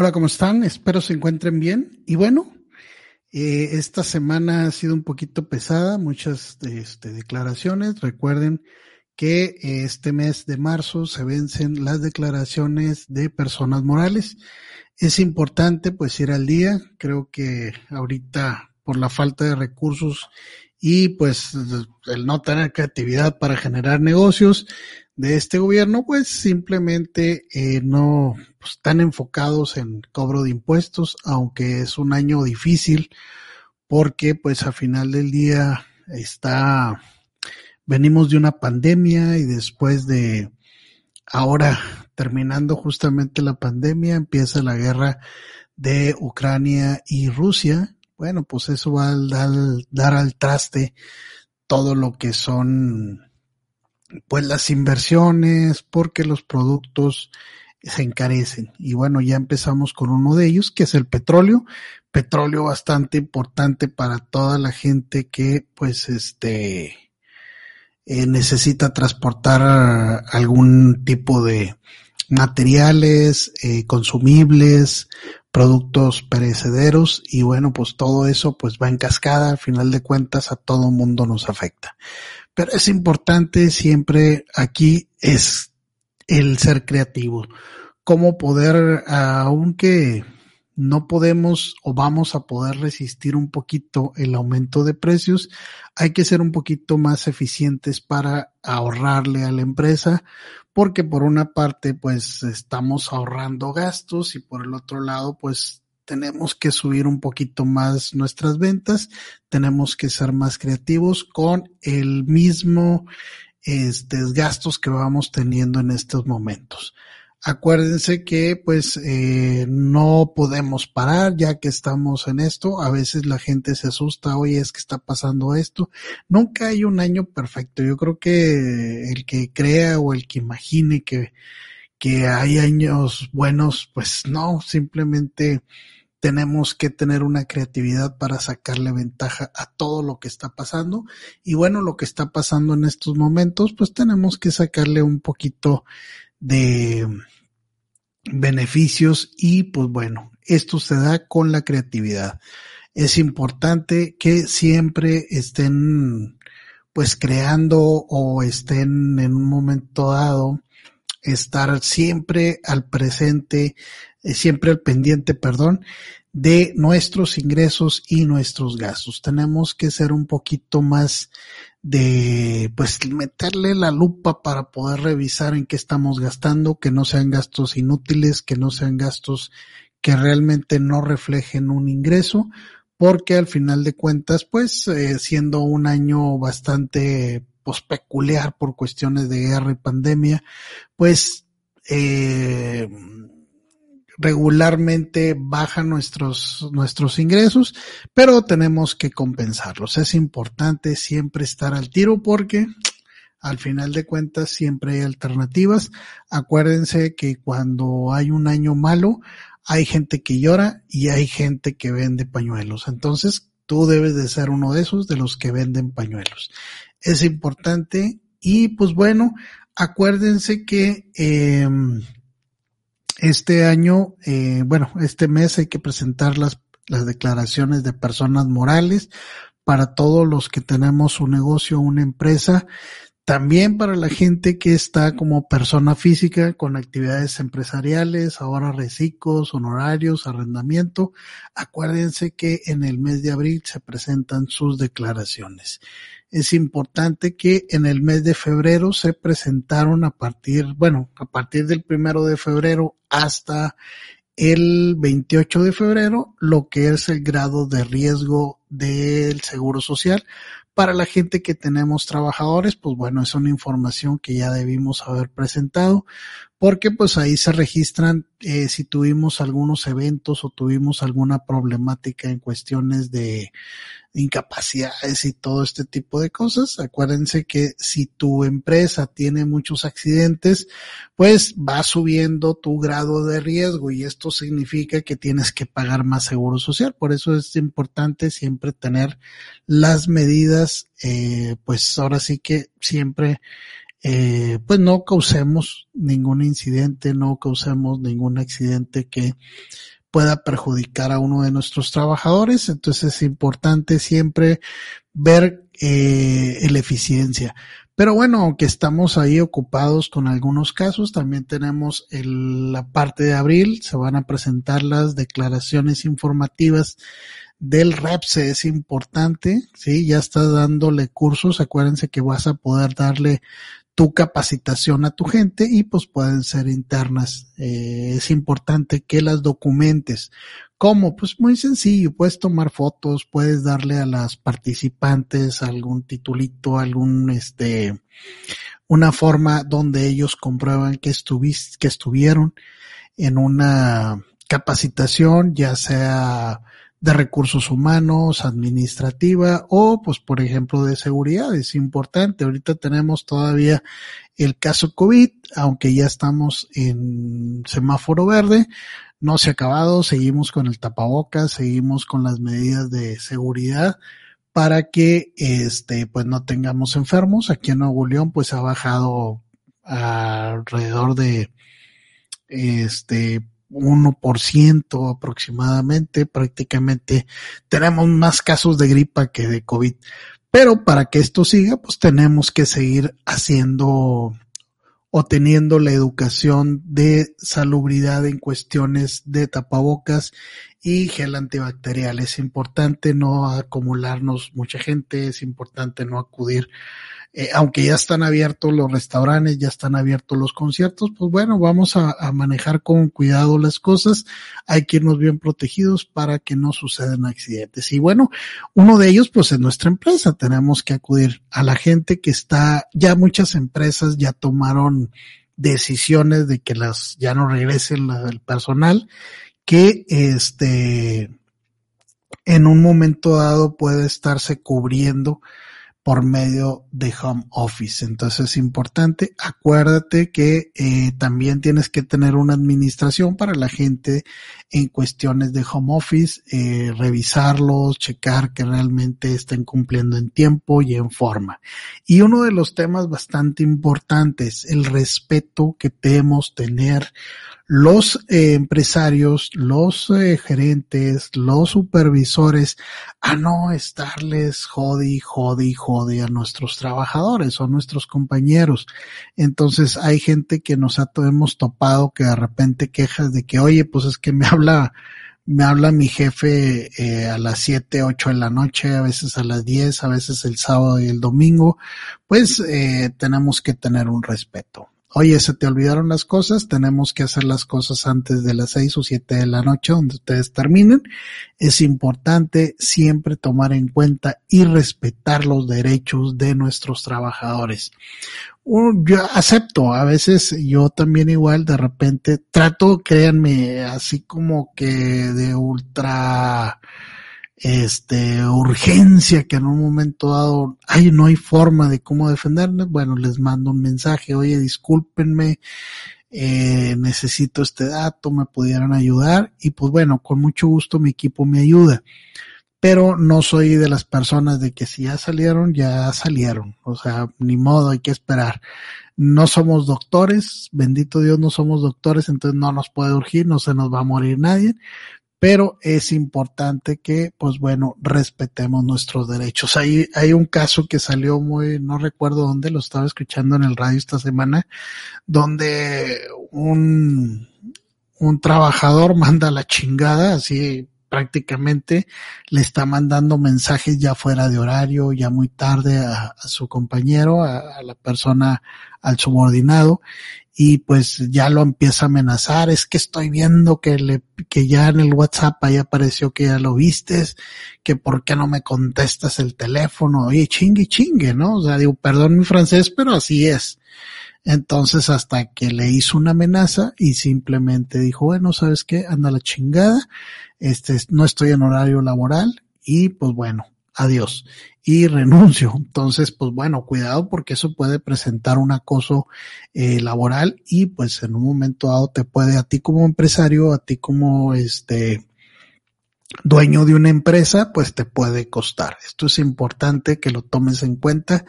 Hola, ¿cómo están? Espero se encuentren bien. Y bueno, eh, esta semana ha sido un poquito pesada, muchas este, declaraciones. Recuerden que eh, este mes de marzo se vencen las declaraciones de personas morales. Es importante pues ir al día. Creo que ahorita por la falta de recursos y pues el no tener creatividad para generar negocios de este gobierno, pues simplemente eh, no pues, están enfocados en cobro de impuestos, aunque es un año difícil porque pues a final del día está venimos de una pandemia y después de ahora terminando justamente la pandemia empieza la guerra de Ucrania y Rusia bueno, pues eso va a dar, al traste todo lo que son pues las inversiones, porque los productos se encarecen. Y bueno, ya empezamos con uno de ellos, que es el petróleo. Petróleo bastante importante para toda la gente que pues este eh, necesita transportar algún tipo de materiales, eh, consumibles, productos perecederos y bueno, pues todo eso pues va en cascada, al final de cuentas a todo mundo nos afecta. Pero es importante siempre aquí es el ser creativo, cómo poder, aunque no podemos o vamos a poder resistir un poquito el aumento de precios, hay que ser un poquito más eficientes para ahorrarle a la empresa, porque por una parte pues estamos ahorrando gastos y por el otro lado pues tenemos que subir un poquito más nuestras ventas, tenemos que ser más creativos con el mismo este, que vamos teniendo en estos momentos. Acuérdense que pues eh, no podemos parar ya que estamos en esto. A veces la gente se asusta, oye, es que está pasando esto. Nunca hay un año perfecto. Yo creo que el que crea o el que imagine que, que hay años buenos, pues no, simplemente tenemos que tener una creatividad para sacarle ventaja a todo lo que está pasando. Y bueno, lo que está pasando en estos momentos, pues tenemos que sacarle un poquito de beneficios y pues bueno, esto se da con la creatividad. Es importante que siempre estén pues creando o estén en un momento dado estar siempre al presente, siempre al pendiente, perdón, de nuestros ingresos y nuestros gastos. Tenemos que ser un poquito más de pues meterle la lupa para poder revisar en qué estamos gastando, que no sean gastos inútiles, que no sean gastos que realmente no reflejen un ingreso, porque al final de cuentas, pues eh, siendo un año bastante pues, peculiar por cuestiones de guerra y pandemia, pues eh, regularmente bajan nuestros, nuestros ingresos, pero tenemos que compensarlos. Es importante siempre estar al tiro porque al final de cuentas siempre hay alternativas. Acuérdense que cuando hay un año malo, hay gente que llora y hay gente que vende pañuelos. Entonces, tú debes de ser uno de esos, de los que venden pañuelos. Es importante y pues bueno, acuérdense que eh, este año, eh, bueno, este mes hay que presentar las, las declaraciones de personas morales para todos los que tenemos un negocio, una empresa, también para la gente que está como persona física con actividades empresariales, ahora reciclos, honorarios, arrendamiento. Acuérdense que en el mes de abril se presentan sus declaraciones es importante que en el mes de febrero se presentaron a partir, bueno, a partir del primero de febrero hasta el 28 de febrero, lo que es el grado de riesgo del seguro social. Para la gente que tenemos trabajadores, pues bueno, es una información que ya debimos haber presentado, porque pues ahí se registran eh, si tuvimos algunos eventos o tuvimos alguna problemática en cuestiones de incapacidades y todo este tipo de cosas. Acuérdense que si tu empresa tiene muchos accidentes, pues va subiendo tu grado de riesgo y esto significa que tienes que pagar más seguro social. Por eso es importante siempre tener las medidas, eh, pues ahora sí que siempre eh, pues no causemos ningún incidente, no causemos ningún accidente que pueda perjudicar a uno de nuestros trabajadores. Entonces es importante siempre ver eh, la eficiencia. Pero bueno, aunque estamos ahí ocupados con algunos casos, también tenemos la parte de abril, se van a presentar las declaraciones informativas del REPSE, es importante, sí, ya estás dándole cursos, acuérdense que vas a poder darle tu capacitación a tu gente y pues pueden ser internas. Eh, es importante que las documentes. ¿Cómo? Pues muy sencillo, puedes tomar fotos, puedes darle a las participantes algún titulito, algún este, una forma donde ellos comprueban que que estuvieron en una capacitación, ya sea de recursos humanos, administrativa o pues por ejemplo de seguridad. Es importante. Ahorita tenemos todavía el caso COVID, aunque ya estamos en semáforo verde, no se ha acabado, seguimos con el tapabocas, seguimos con las medidas de seguridad para que este pues no tengamos enfermos. Aquí en Nuevo León pues ha bajado alrededor de este 1% aproximadamente, prácticamente tenemos más casos de gripa que de COVID. Pero para que esto siga, pues tenemos que seguir haciendo o teniendo la educación de salubridad en cuestiones de tapabocas y gel antibacterial. Es importante no acumularnos mucha gente, es importante no acudir eh, aunque ya están abiertos los restaurantes, ya están abiertos los conciertos, pues bueno, vamos a, manejar con cuidado las cosas, hay que irnos bien protegidos para que no sucedan accidentes. Y bueno, uno de ellos, pues en nuestra empresa, tenemos que acudir a la gente que está, ya muchas empresas ya tomaron decisiones de que las, ya no regresen el personal, que este, en un momento dado puede estarse cubriendo por medio de home office. Entonces es importante, acuérdate que eh, también tienes que tener una administración para la gente en cuestiones de home office, eh, revisarlos, checar que realmente estén cumpliendo en tiempo y en forma. Y uno de los temas bastante importantes, el respeto que debemos tener los eh, empresarios, los eh, gerentes, los supervisores a no estarles jodi, jodi, jodi a nuestros trabajadores o nuestros compañeros. Entonces hay gente que nos ha, hemos topado que de repente quejas de que, oye, pues es que me habla, me habla mi jefe eh, a las siete, ocho de la noche, a veces a las diez, a veces el sábado y el domingo, pues eh, tenemos que tener un respeto oye, se te olvidaron las cosas, tenemos que hacer las cosas antes de las seis o siete de la noche donde ustedes terminen. Es importante siempre tomar en cuenta y respetar los derechos de nuestros trabajadores. Yo acepto, a veces yo también igual de repente trato, créanme, así como que de ultra este, urgencia que en un momento dado, ay, no hay forma de cómo defendernos, bueno, les mando un mensaje, oye, discúlpenme, eh, necesito este dato, me pudieran ayudar, y pues bueno, con mucho gusto mi equipo me ayuda. Pero no soy de las personas de que si ya salieron, ya salieron. O sea, ni modo, hay que esperar. No somos doctores, bendito Dios, no somos doctores, entonces no nos puede urgir, no se nos va a morir nadie, pero es importante que, pues bueno, respetemos nuestros derechos. Hay, hay un caso que salió muy, no recuerdo dónde, lo estaba escuchando en el radio esta semana, donde un, un trabajador manda la chingada, así prácticamente le está mandando mensajes ya fuera de horario, ya muy tarde a, su compañero, a, la persona, al subordinado, y pues ya lo empieza a amenazar, es que estoy viendo que le, que ya en el WhatsApp ahí apareció que ya lo vistes, que por qué no me contestas el teléfono, oye, chingue, chingue, ¿no? O sea, digo, perdón mi francés, pero así es. Entonces hasta que le hizo una amenaza y simplemente dijo, bueno, ¿sabes qué? Anda la chingada, este, no estoy en horario laboral y pues bueno, adiós y renuncio. Entonces, pues bueno, cuidado porque eso puede presentar un acoso eh, laboral y pues en un momento dado te puede a ti como empresario, a ti como este dueño de una empresa, pues te puede costar. Esto es importante que lo tomes en cuenta.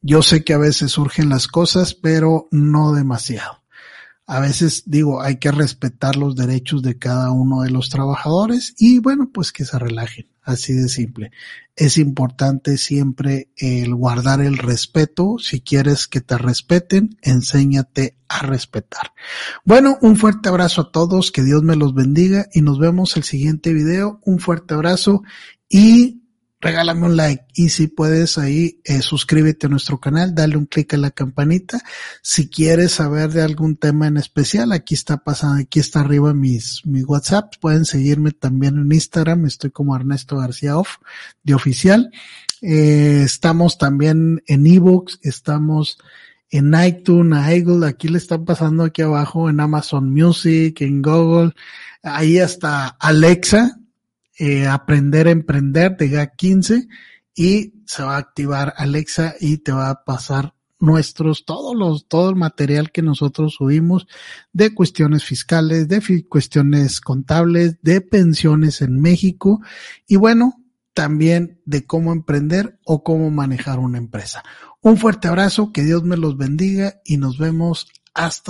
Yo sé que a veces surgen las cosas, pero no demasiado. A veces digo, hay que respetar los derechos de cada uno de los trabajadores y bueno, pues que se relajen, así de simple. Es importante siempre el guardar el respeto. Si quieres que te respeten, enséñate a respetar. Bueno, un fuerte abrazo a todos, que Dios me los bendiga y nos vemos el siguiente video. Un fuerte abrazo y regálame un like y si puedes ahí eh, suscríbete a nuestro canal, dale un clic a la campanita. Si quieres saber de algún tema en especial, aquí está pasando, aquí está arriba mis, mis WhatsApp. Pueden seguirme también en Instagram, estoy como Ernesto García Off, de oficial. Eh, estamos también en ebooks, estamos en iTunes, Google, aquí le están pasando aquí abajo en Amazon Music, en Google, ahí hasta Alexa, eh, aprender a emprender de GA15 y se va a activar Alexa y te va a pasar nuestros, todos los, todo el material que nosotros subimos de cuestiones fiscales, de cuestiones contables, de pensiones en México y bueno, también de cómo emprender o cómo manejar una empresa. Un fuerte abrazo, que Dios me los bendiga y nos vemos hasta